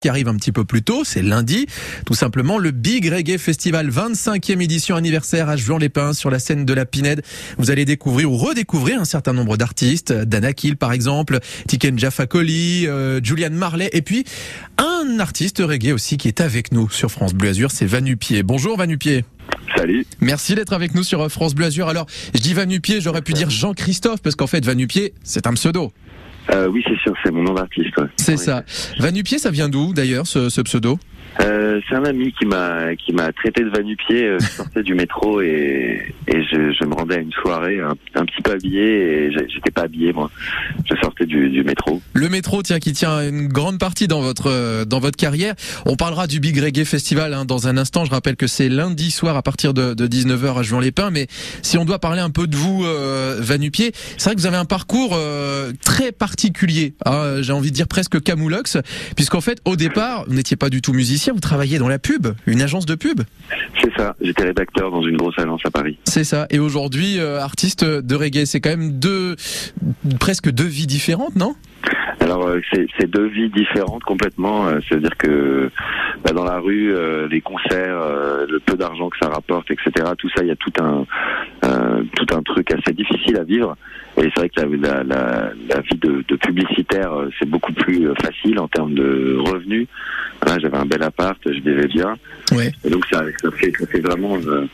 qui arrive un petit peu plus tôt, c'est lundi, tout simplement le Big Reggae Festival 25e édition anniversaire à Juan-les-Pins sur la scène de la Pinède. Vous allez découvrir ou redécouvrir un certain nombre d'artistes, Dana Kill par exemple, Tiken Jaffa euh, Julian Marley et puis un artiste reggae aussi qui est avec nous sur France Bleu Azur, c'est Vanupier. Bonjour Vanupier. Salut. Merci d'être avec nous sur France Bleu Azur. Alors, je dis Vanupier, j'aurais pu dire Jean-Christophe parce qu'en fait Vanupier, c'est un pseudo. Euh, oui, c'est sûr, c'est mon nom d'artiste. C'est ça. Vanupier, ça vient d'où d'ailleurs ce pseudo? Euh, c'est un ami qui m'a qui m'a traité de vanupier. Euh, je sortais du métro et, et je, je, me rendais à une soirée un, petit peu habillé et j'étais pas habillé moi. Je sortais du, du, métro. Le métro, tiens, qui tient une grande partie dans votre euh, dans votre carrière. On parlera du Big Reggae Festival hein, dans un instant. Je rappelle que c'est lundi soir à partir de, de 19h à Juan-les-Pins. Mais si on doit parler un peu de vous, euh, Vanupier, c'est vrai que vous avez un parcours euh, très particulier. Hein, J'ai envie de dire presque camoulox, puisqu'en fait, au départ, vous n'étiez pas du tout musicien vous travaillez dans la pub, une agence de pub. C'est ça, j'étais rédacteur dans une grosse agence à Paris. C'est ça, et aujourd'hui euh, artiste de reggae, c'est quand même deux, presque deux vies différentes, non? Alors euh, c'est deux vies différentes complètement. Euh, c'est-à-dire que bah, dans la rue, les concerts, le peu d'argent que ça rapporte, etc. Tout ça, il y a tout un tout un truc assez difficile à vivre. Et c'est vrai que la, la, la vie de, de publicitaire, c'est beaucoup plus facile en termes de revenus. J'avais un bel appart, je vivais bien. Ouais. Et donc ça, ça, fait, ça fait vraiment euh,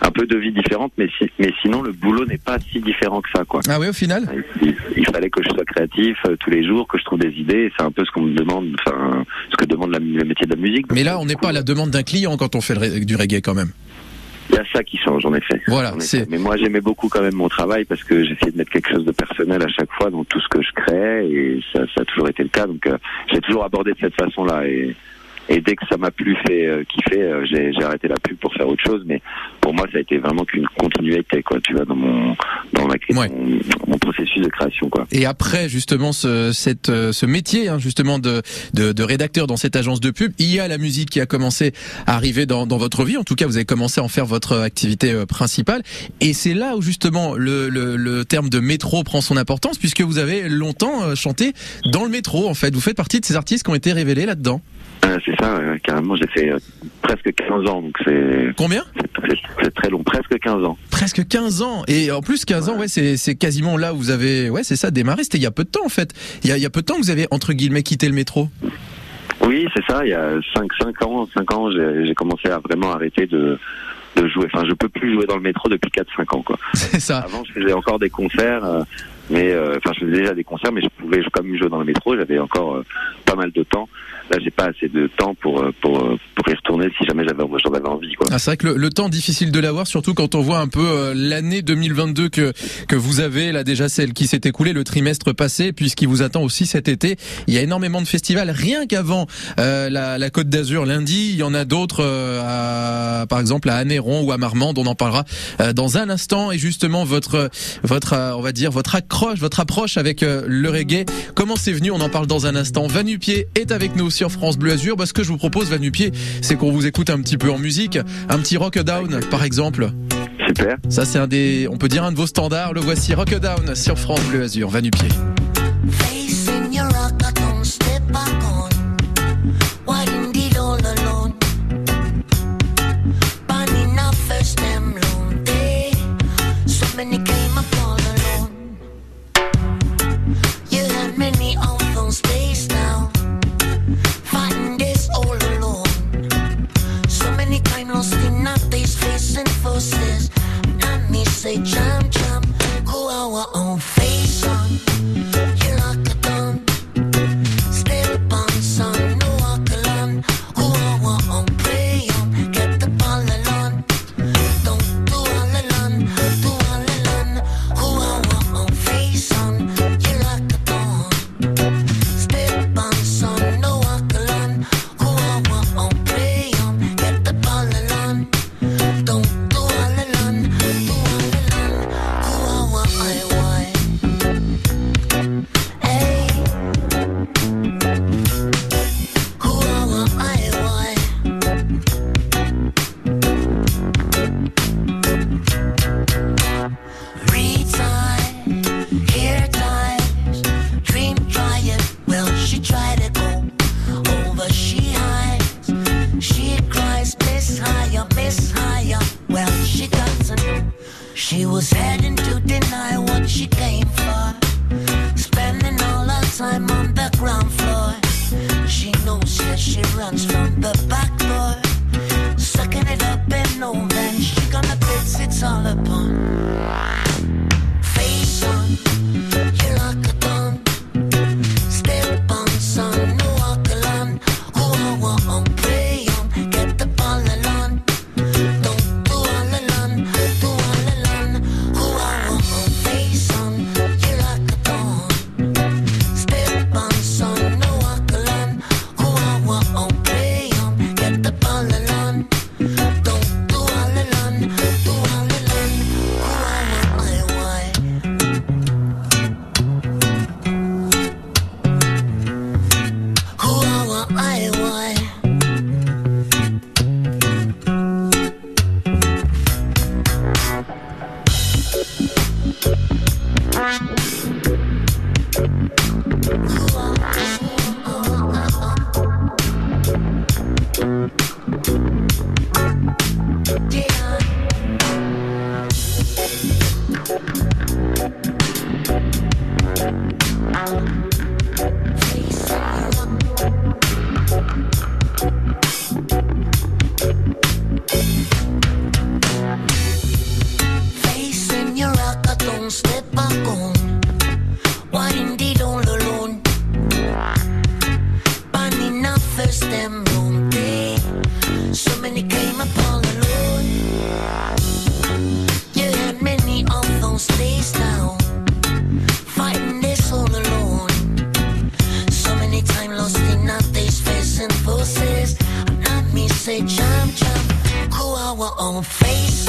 un peu de vie différente, mais, si, mais sinon le boulot n'est pas si différent que ça. Quoi. Ah oui, au final il, fallait que je sois créatif euh, tous les jours, que je trouve des idées. C'est un peu ce qu'on me demande, enfin ce que demande la, le métier de la musique. Mais là, on n'est pas à la demande d'un client quand on fait du reggae quand même. Il y a ça qui change en effet. Voilà. Mais moi j'aimais beaucoup quand même mon travail parce que j'essayais de mettre quelque chose de personnel à chaque fois dans tout ce que je créais et ça, ça a toujours été le cas. Donc euh, j'ai toujours abordé de cette façon-là et et dès que ça m'a plus fait euh, kiffer, euh, j'ai, arrêté la pub pour faire autre chose. Mais pour moi, ça a été vraiment qu'une continuité, quoi. Tu vois, dans mon dans ma mon, processus de création, quoi. Et après, justement, ce, cette, euh, ce métier, hein, justement, de, de, de, rédacteur dans cette agence de pub, il y a la musique qui a commencé à arriver dans, dans votre vie. En tout cas, vous avez commencé à en faire votre activité principale. Et c'est là où justement le, le, le terme de métro prend son importance, puisque vous avez longtemps chanté dans le métro. En fait, vous faites partie de ces artistes qui ont été révélés là-dedans. Euh, c'est ça, carrément, j'ai fait euh, presque 15 ans, donc c'est... Combien C'est très long, presque 15 ans. Presque 15 ans Et en plus, 15 ans, ouais, c'est quasiment là où vous avez... Ouais, c'est ça, démarré, c'était il y a peu de temps, en fait. Il y a, il y a peu de temps que vous avez, entre guillemets, quitté le métro Oui, c'est ça, il y a 5, 5 ans, 5 ans, j'ai commencé à vraiment arrêter de de jouer. Enfin, je peux plus jouer dans le métro depuis 4-5 ans, quoi. C'est ça. Avant, je faisais encore des concerts, euh, mais enfin, je faisais déjà des concerts, mais je pouvais quand même jouer dans le métro. J'avais encore pas mal de temps. Là, j'ai pas assez de temps pour euh, pour euh, pour y retourner si jamais j'avais j'en avais envie. Quoi. Ah, c'est vrai que le, temps difficile de l'avoir, surtout quand on voit un peu euh, l'année 2022 que que vous avez là déjà celle qui s'est écoulée le trimestre passé, puisqu'il vous attend aussi cet été. Il y a énormément de festivals rien qu'avant la, la Côte d'Azur lundi. Il y en a d'autres, par exemple à Anéron ou à Marmande. On en parlera dans un instant. Et justement votre votre on va dire votre accroche, votre approche avec le reggae. Comment c'est venu? On en parle dans un instant. Vanupier est avec nous sur France Bleu Azur. Bah, ce que je vous propose, Vanupier, c'est qu'on vous écoute un petit peu en musique. Un petit Rock Down, par exemple. Super. Ça, c'est un des, on peut dire un de vos standards. Le voici Rock Down sur France Bleu Azur. Vanupier. Own face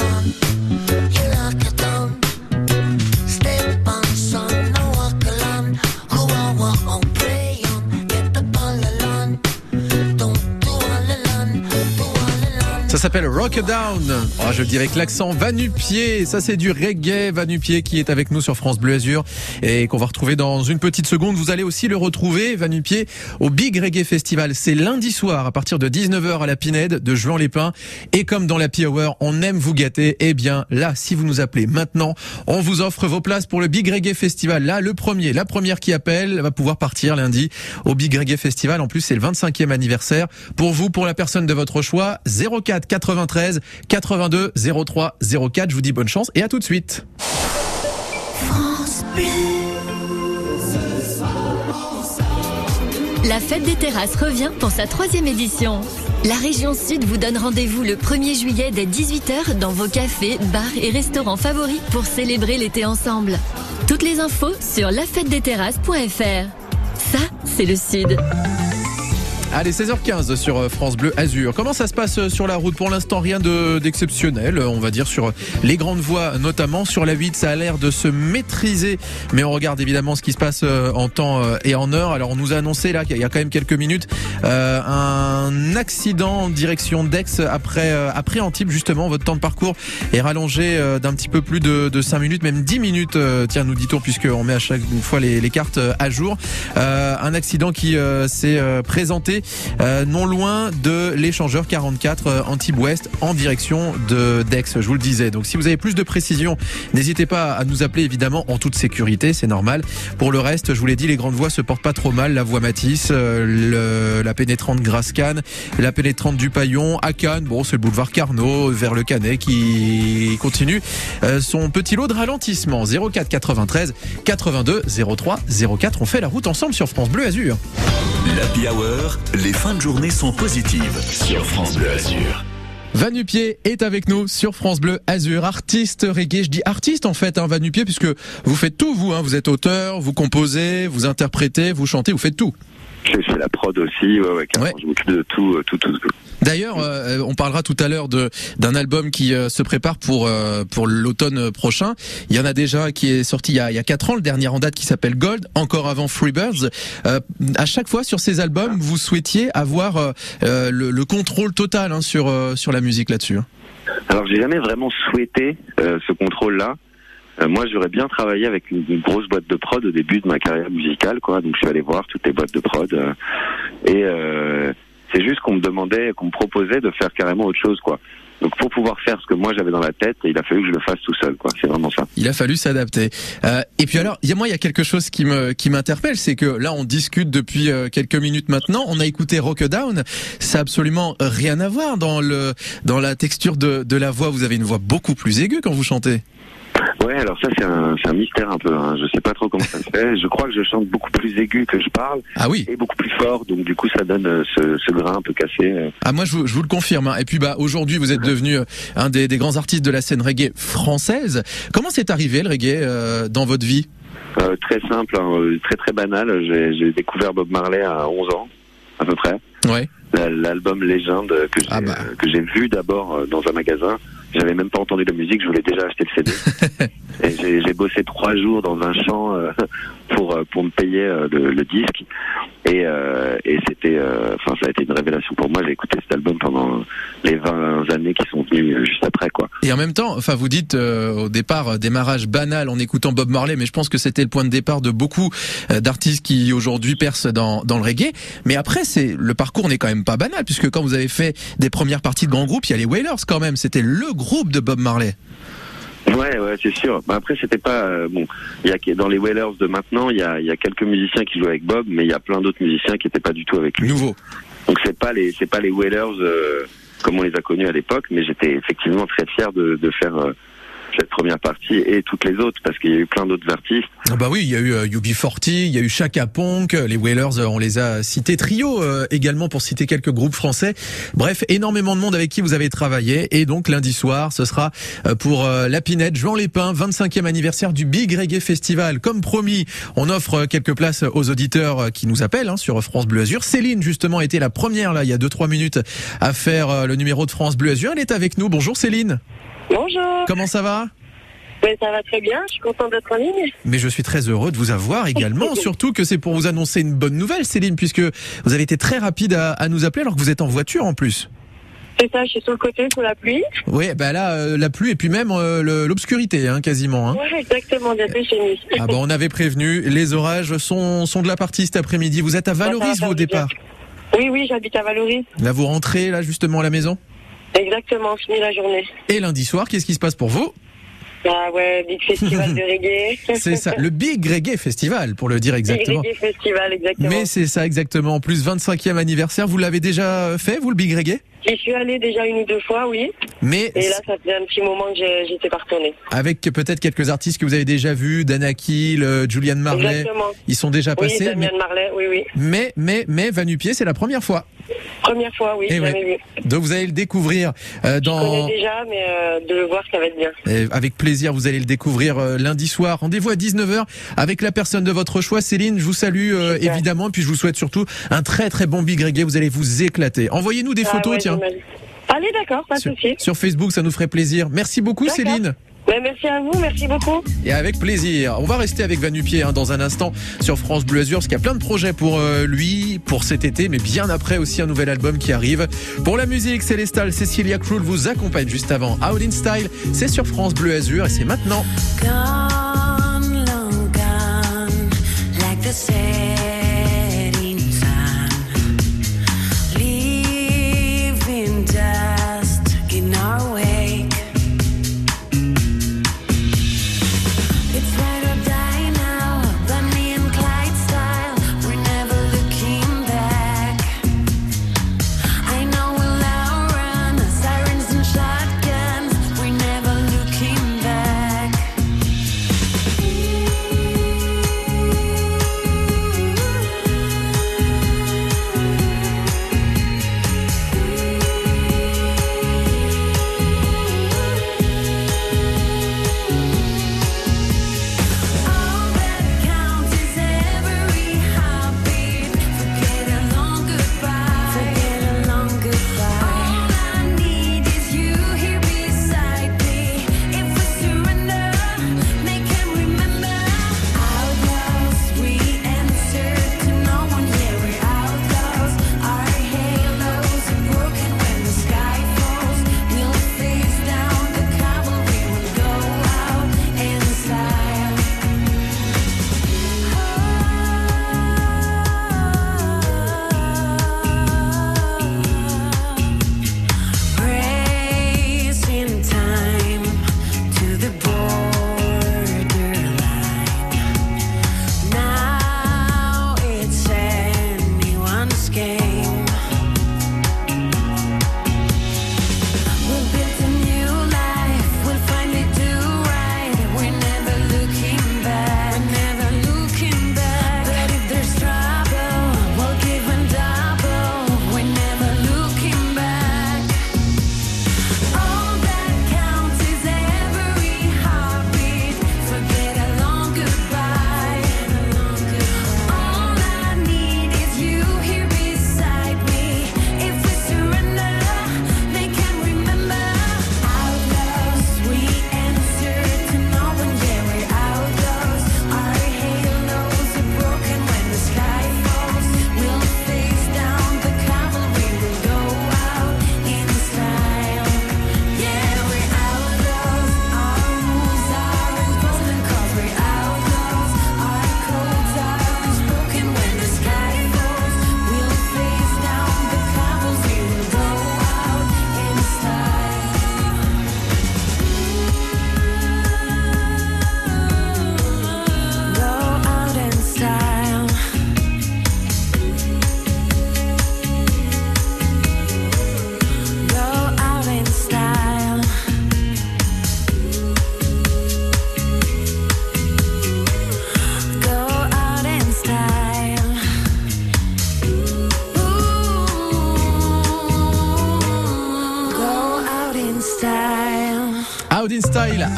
s'appelle Rock Down. Oh, je dirais que l'accent Vanupier, ça c'est du reggae Vanupier qui est avec nous sur France Bleu Azur et qu'on va retrouver dans une petite seconde. Vous allez aussi le retrouver, Vanupier, au Big Reggae Festival. C'est lundi soir à partir de 19h à la Pinède de Juan-les-Pins. Et comme dans la Hour, on aime vous gâter. Eh bien là, si vous nous appelez maintenant, on vous offre vos places pour le Big Reggae Festival. Là, le premier, la première qui appelle va pouvoir partir lundi au Big Reggae Festival. En plus, c'est le 25e anniversaire. Pour vous, pour la personne de votre choix, 04 93 82 03 04. Je vous dis bonne chance et à tout de suite. France Bleu. La fête des terrasses revient pour sa troisième édition. La région Sud vous donne rendez-vous le 1er juillet dès 18h dans vos cafés, bars et restaurants favoris pour célébrer l'été ensemble. Toutes les infos sur lafêtedesterrasses.fr. Ça, c'est le Sud. Allez, 16h15 sur euh, France Bleu Azur. Comment ça se passe euh, sur la route? Pour l'instant, rien de- d'exceptionnel. euh, On va dire sur les grandes voies, notamment sur la 8, ça a l'air de se maîtriser. Mais on regarde évidemment ce qui se passe en temps et en heure. Alors, on nous a annoncé là qu'il y a quand même quelques minutes un accident en direction d'Aix après euh, après Antibes. Justement, votre temps de parcours est rallongé d'un petit peu plus de, de 5 minutes, même 10 minutes. tiens, nous dit-on, puisqu'on met à chaque fois les, les cartes à jour. Un accident qui s'est euh, euh, non loin de l'échangeur 44 euh, Antibes Ouest en direction de Dex, je vous le disais. Donc si vous avez plus de précisions, n'hésitez pas à nous appeler évidemment en toute sécurité, c'est normal. Pour le reste, je vous l'ai dit, les grandes voies se portent pas trop mal. La voie Matisse, euh, la pénétrante Grasse-Cannes, la pénétrante du Paillon, à Cannes, bon c'est le boulevard Carnot vers le Canet qui continue son petit lot de ralentissement. 04 93 82 03 04. On fait la route ensemble sur France Bleu Azur. L'Happy Hour, les fins de journée sont positives sur France Bleu Azur. Vanupier est avec nous sur France Bleu Azur, artiste reggae. Je dis artiste en fait, hein, Vanupier, puisque vous faites tout vous. Hein, vous êtes auteur, vous composez, vous interprétez, vous chantez, vous faites tout. Fais la prod aussi, ouais, ouais, Ouais. je m'occupe de tout, euh, tout, tout, tout. D'ailleurs, euh, on parlera tout à l'heure de d'un album qui euh, se prépare pour euh, pour l'automne prochain. Il y en a déjà qui est sorti il y a il y a quatre ans, le dernier en date qui s'appelle Gold, encore avant Freebirds. Euh, à chaque fois sur ces albums, vous souhaitiez avoir euh, euh, le, le contrôle total hein, sur euh, sur la musique là-dessus. hein. Alors j'ai jamais vraiment souhaité euh, ce contrôle-là. Euh, moi, j'aurais bien travaillé avec une, grosse boîte de prod au début de ma carrière musicale, quoi. Donc je suis allé voir toutes les boîtes de prod euh, et euh, c'est juste qu'on me demandait, qu'on me proposait de faire carrément autre chose, quoi. Donc pour pouvoir faire ce que moi j'avais dans la tête, il a fallu que je le fasse tout seul. quoi. C'est vraiment ça. Il a fallu s'adapter. Euh, et puis alors, moi, il y a quelque chose qui me qui m'interpelle, c'est que là, on discute depuis euh, quelques minutes maintenant. On a écouté Rock Down. Ça a absolument rien à voir dans le dans la texture de de la voix. Vous avez une voix beaucoup plus aiguë quand vous chantez. Ouais, alors ça c'est un, mystère un peu. Hein. Je sais pas trop comment ça se fait. Je crois que je chante beaucoup plus aigu que je parle Ah oui. et beaucoup plus fort. Donc du coup ça donne euh, ce, ce grain un peu cassé. euh. Ah moi je vous, je vous le confirme. hein. Et puis bah aujourd'hui vous êtes devenu euh, un des, des grands artistes de la scène reggae française. Comment c'est arrivé le reggae euh, dans votre vie? Euh, très simple, hein, très très banal. J'ai, découvert Bob Marley à 11 ans à peu près. Ouais. La- L'album Légende que j'ai, Ah bah. vu d'abord dans un magasin. J'avais même pas entendu de musique, je voulais déjà acheter le CD. et j'ai, bossé trois jours dans un champ euh, pour euh, pour me payer euh, le, le disque. Et, euh, et c'était, euh, enfin ça a été une révélation pour moi. J'ai écouté cet album pendant les 20 années qui sont venues euh, juste après quoi. Et en même temps, enfin vous dites euh, au départ démarrage banal en écoutant Bob Marley, mais je pense que c'était le point de départ de beaucoup euh, d'artistes qui aujourd'hui percent dans, dans le reggae. Mais après, c'est le parcours n'est quand même pas banal puisque quand vous avez fait des premières parties de grands groupes, il y a les Wailers quand même. C'était le groupe de Bob Marley. Ouais, ouais, c'est sûr. Bah, après, c'était pas euh, bon. Il y a dans les Wailers de maintenant, il y a, il y a quelques musiciens qui jouent avec Bob, mais il y a plein d'autres musiciens qui étaient pas du tout avec lui. Nouveau. Donc c'est pas les, c'est pas les Wailers euh, comme on les a connus à l'époque, mais j'étais effectivement très fier de, de faire euh, cette première partie et toutes les autres parce qu'il y a eu plein d'autres artistes. Ah bah oui, il y a eu euh, UB40, il y a eu Chaka Ponk, euh, les Wailers, euh, on les a cités, Trio euh, également pour citer quelques groupes français. Bref, énormément de monde avec qui vous avez travaillé. Et donc lundi soir, ce sera euh, pour euh, la Pinette, Jean Lépin, 25e anniversaire du Big Reggae Festival. Comme promis, on offre quelques places aux auditeurs qui nous appellent hein, sur France Bleu Azur. Céline justement était la première là, il y a 2-3 minutes à faire le numéro de France Bleu Azur. Elle est avec nous. Bonjour Céline. Bonjour, Comment ça va Ben, ça va très bien, je suis contente d'être en ligne. Mais je suis très heureux de vous avoir également, surtout que c'est pour vous annoncer une bonne nouvelle, Céline, puisque vous avez été très rapide à, à nous appeler alors que vous êtes en voiture en plus. C'est ça, je suis sur le côté, sous la pluie. Oui, bah là, euh, la pluie et puis même euh, l'obscurité, hein, quasiment. Hein. Ouais, exactement, bientôt chez nuit. Ah bah on avait prévenu, les orages sont, sont de la partie cet après-midi. Vous êtes à Valoris, vous, au départ Oui, oui, j'habite à Valoris. Là, vous rentrez, là, justement, à la maison Exactement, fini la journée. Et lundi soir, qu'est-ce qui se passe pour vous? Ah ouais, Big Festival de reggae. C'est ça, le Big Reggae Festival, pour le dire Big exactement. Reggae Festival, exactement. Mais c'est ça, exactement. En plus, 25e anniversaire, vous l'avez déjà fait, vous, le Big Reggae? J'y suis allée déjà une ou deux fois, oui. Mais Et là, ça faisait un petit moment que j'étais pas retournée. avec peut-être quelques artistes que vous avez déjà vus, Dana Kiel, euh, Julian Marley, Exactement. ils sont déjà Oui, passés. Damien mais, Marley, oui, oui. mais, mais, mais Vanupier, c'est la première fois. Première fois, oui, Eh jamais ouais. vu. Donc vous allez le découvrir euh, Je dans... connais déjà, mais euh, de le voir, ça va être bien. Euh, Avec plaisir, vous allez le découvrir euh, lundi soir. Rendez-vous à 19h avec la personne de votre choix. Céline, je vous salue évidemment, puis je vous souhaite surtout un très très bon Big Reggae. Vous allez vous éclater. Envoyez-nous des Ah photos, ouais, j'imagine. Allez, d'accord, pas de sur, souci. sur Facebook, ça nous ferait plaisir. Merci beaucoup. Céline. Ben, merci à vous, merci beaucoup. Et avec plaisir. On va rester avec Vanupier hein, dans un instant sur France Bleu Azur, parce qu'il y a plein de projets pour euh, lui, pour cet été, mais bien après aussi un nouvel album qui arrive. Pour la musique, Célestal, Cecilia Krull vous accompagne juste avant. Out in Style, c'est sur France Bleu Azur et c'est maintenant. Gone, long gone, like the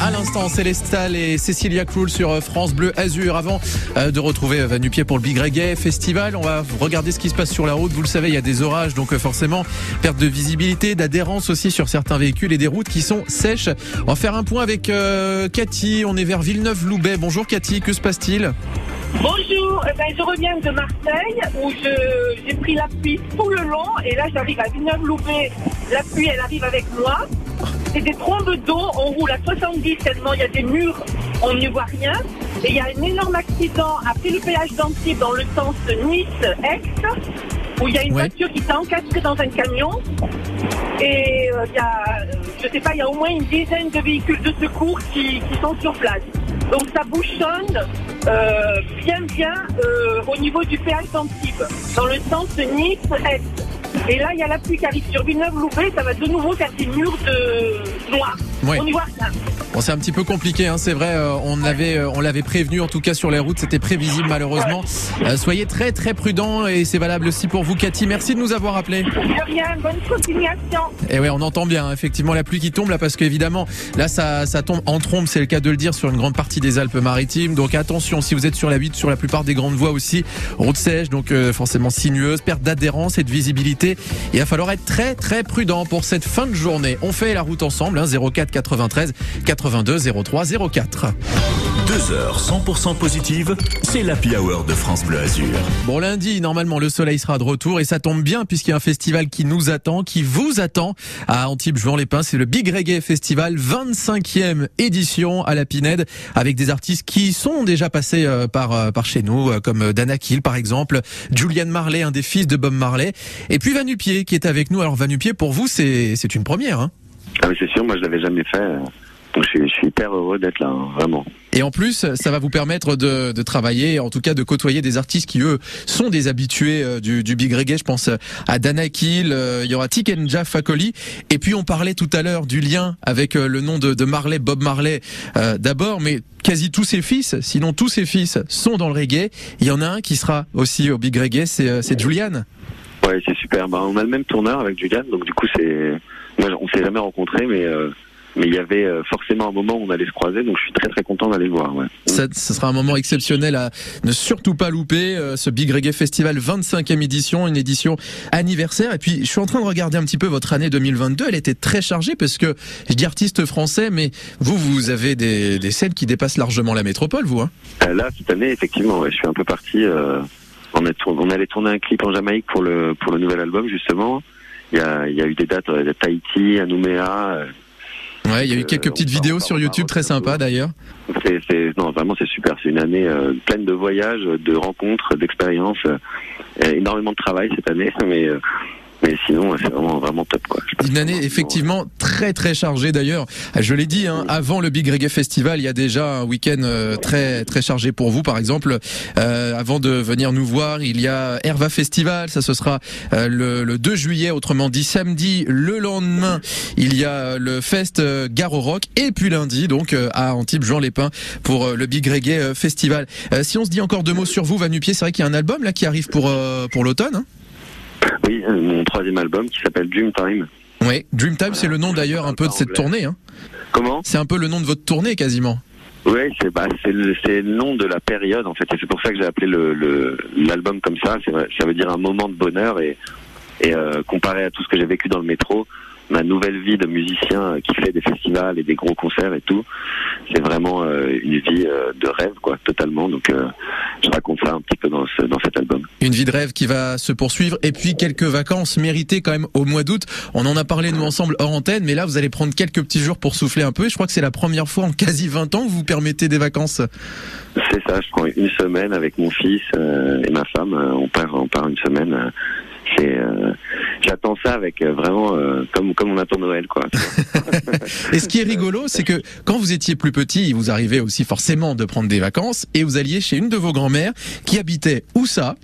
à l'instant, Célestal et Cecilia Krull sur euh, France Bleu Azur. Avant euh, de retrouver euh, Vanupier pour le Big Reggae Festival, on va regarder ce qui se passe sur la route. Vous le savez, il y a des orages, donc forcément, perte de visibilité, d'adhérence aussi sur certains véhicules et des routes qui sont sèches. On va faire un point avec Cathy. On est vers Villeneuve-Loubet. Bonjour Cathy, que se passe-t-il? Bonjour, eh ben, je reviens de Marseille où j'ai pris la pluie tout le long et là j'arrive à Villeneuve-Loubet. La pluie elle arrive avec moi. C'est des trombes d'eau, on roule à 70 tellement il y a des murs, on n'y voit rien. Et il y a un énorme accident après le péage d'Antibes dans le sens Nice-Aix où il y a une Ouais. voiture qui s'est encastrée dans un camion. Et euh, il y a, euh, je sais pas, il y a au moins une dizaine de véhicules de secours qui, qui sont sur place. Donc ça bouchonne euh, bien bien euh, au niveau du péage d'Antibes, dans le sens Nice-Est. Et là, il y a la pluie qui arrive sur Villeneuve-Loubet, ça va de nouveau faire des murs de noirs. Ouais. On y voit rien. Bon, c'est un petit peu compliqué, hein, c'est vrai. euh, on avait, euh, on l'avait prévenu, en tout cas sur les routes, c'était prévisible malheureusement. Euh, soyez très très prudents et c'est valable aussi pour vous, Cathy. Merci de nous avoir appelés. De rien, bonne continuation. Et ouais, on entend bien hein, effectivement la pluie qui tombe là parce qu'évidemment là ça, ça tombe en trombe, c'est le cas de le dire sur une grande partie des Alpes-Maritimes. Donc attention si vous êtes sur la 8, sur la plupart des grandes voies aussi, route sèche, donc euh, forcément sinueuse, perte d'adhérence et de visibilité. Il va falloir être très très prudent pour cette fin de journée. On fait la route ensemble, hein, 04 93 82 03 04. Deux heures 100% positives, c'est l'Happy Hour de France Bleu Azur. Bon lundi, normalement le soleil sera de retour et ça tombe bien puisqu'il y a un festival qui nous attend, qui vous attend à Antibes Jouan les Pins. C'est le Big Reggae Festival, 25e édition à la Pinède avec des artistes qui sont déjà passés euh, par euh, par chez nous, euh, comme Dana Kill par exemple, Julian Marley, un des fils de Bob Marley, et puis Vanupier qui est avec nous. Alors Vanupier pour vous c'est c'est une première. Hein Ah oui, c'est sûr, moi je l'avais jamais fait. Donc je suis, hyper heureux d'être là, hein, vraiment. Et en plus, ça va vous permettre de, de travailler, en tout cas de côtoyer des artistes qui, eux, sont des habitués euh, du, du Big Reggae. Je pense à Dana Kill, euh, il y aura Tikenja Fakoli. Et puis, on parlait tout à l'heure du lien avec euh, le nom de, de Marley, Bob Marley, euh, d'abord, mais quasi tous ses fils, sinon tous ses fils, sont dans le reggae. Il y en a un qui sera aussi au Big Reggae, c'est c'est Julian. Ouais, c'est super. Bah, on a le même tourneur avec Julian, donc du coup c'est, moi on s'est jamais rencontrés, mais euh, mais il y avait euh, forcément un moment où on allait se croiser, donc je suis très très content d'aller le voir. Ouais. Ça, ce sera un moment exceptionnel à ne surtout pas louper. euh, ce Big Reggae Festival 25e édition, une édition anniversaire. Et puis, je suis en train de regarder un petit peu votre année 2022. Elle était très chargée parce que je dis artiste français, mais vous, vous avez des, des scènes qui dépassent largement la métropole, vous. Hein Euh, là cette année, effectivement, ouais, je suis un peu parti. Euh, on, a tour- on allait tourner un clip en Jamaïque pour le pour le nouvel album justement. Il y a, il y a eu des dates à Tahiti, à Nouméa. Euh, ouais, il y a eu Euh, quelques petites on part- vidéos sur YouTube très sympas d'ailleurs. C'est, non, vraiment, c'est super. C'est une année euh, pleine de voyages, de rencontres, d'expériences, euh, énormément de travail cette année, mais euh, mais sinon, c'est vraiment vraiment top quoi. Une année effectivement très très chargée d'ailleurs. Je l'ai dit, hein, avant le Big Reggae Festival, il y a déjà un week-end euh, très très chargé pour vous. Par exemple, euh, avant de venir nous voir, il y a Herva Festival. Ça, ce sera euh, le, le 2 juillet, autrement dit samedi. Le lendemain, il y a le Fest euh, Gare au Rock. Et puis lundi, donc à Antibes, Jean Lépin pour le Big Reggae Festival. Euh, si on se dit encore deux mots sur vous, Vanupier, c'est vrai qu'il y a un album là qui arrive pour euh, pour l'automne. Hein? Oui, euh, mon troisième album qui s'appelle Dreamtime. oui, Dreamtime, c'est le nom d'ailleurs un peu de cette tournée. Hein. Comment? C'est un peu le nom de votre tournée quasiment. C'est bah c'est le le nom de la période en fait, et c'est pour ça que j'ai appelé le le- l'album comme ça. Ça veut dire un moment de bonheur et et euh, comparé à tout ce que j'ai vécu dans le métro, ma nouvelle vie de musicien euh, qui fait des festivals et des gros concerts et tout, c'est vraiment euh, une vie euh, de rêve quoi, totalement. Donc je raconte ça un petit peu dans ce dans cet album. Une vie de rêve qui va se poursuivre et puis quelques vacances méritées quand même au mois d'août. On en a parlé nous ensemble hors antenne, mais là vous allez prendre quelques petits jours pour souffler un peu. Je crois que c'est la première fois en quasi 20 ans que vous permettez des vacances. C'est ça, je prends une semaine avec mon fils et ma femme. on part, on part une semaine. Euh, j'attends ça avec euh, vraiment euh, comme comme on attend Noël, quoi. Et ce qui est rigolo, c'est que quand vous étiez plus petit, il vous arrivait aussi forcément de prendre des vacances et vous alliez chez une de vos grand-mères qui habitait où ça?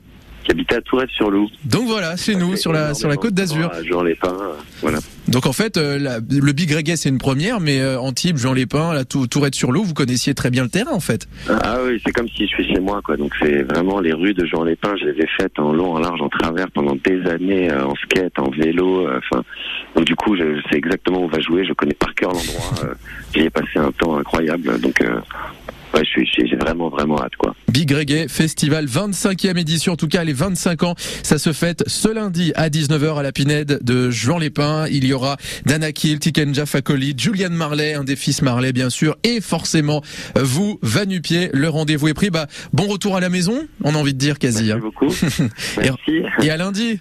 Qui habitait à Tourette-sur-Loup. Donc voilà, chez nous, sur la sur la côte d'Azur. Jean Lépin, voilà. Donc en fait, euh, la- le Big Reggae c'est une première, mais euh, Antibes, Jean Lépin, la Tou- Tourette sur l'eau, vous connaissiez très bien le terrain en fait. Ah oui, c'est comme si je suis chez moi, quoi. Donc c'est vraiment les rues de Jean Lépin. Je les ai faites en long, en large, en travers pendant des années, euh, en skate, en vélo. euh, Enfin, Donc du coup, je, je sais exactement où on va jouer, je connais par cœur l'endroit. J'y ai passé un temps incroyable, donc ouais, je suis- j'ai vraiment vraiment hâte quoi. Big Reggae Festival 25e édition, en tout cas les 25 ans, ça se fête ce lundi à 19h à la Pinède de Jean Lépin. Il y aura Dana Kiel, Tikenja Fakoli, Julian Marley, un des fils Marley bien sûr, et forcément vous, Vanupier, le rendez-vous est pris. Bah, bon retour à la maison, on a envie de dire quasi. Merci hein. beaucoup. Merci. Et à lundi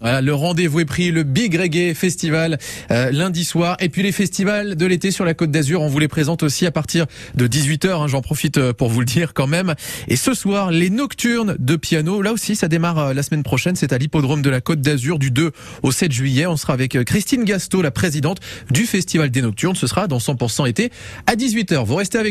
Voilà, le rendez-vous est pris, le Big Reggae Festival euh, lundi soir. Et puis les festivals de l'été sur la Côte d'Azur, on vous les présente aussi à partir de 18h. J'en profite euh, pour vous le dire quand même. Et ce soir, les Nocturnes de piano. Là aussi, ça démarre euh, la semaine prochaine. C'est à l'hippodrome de la Côte d'Azur du 2 au 7 juillet. On sera avec Christine Gasto, la présidente du Festival des Nocturnes. Ce sera dans 100% été à 18h. Vous restez avec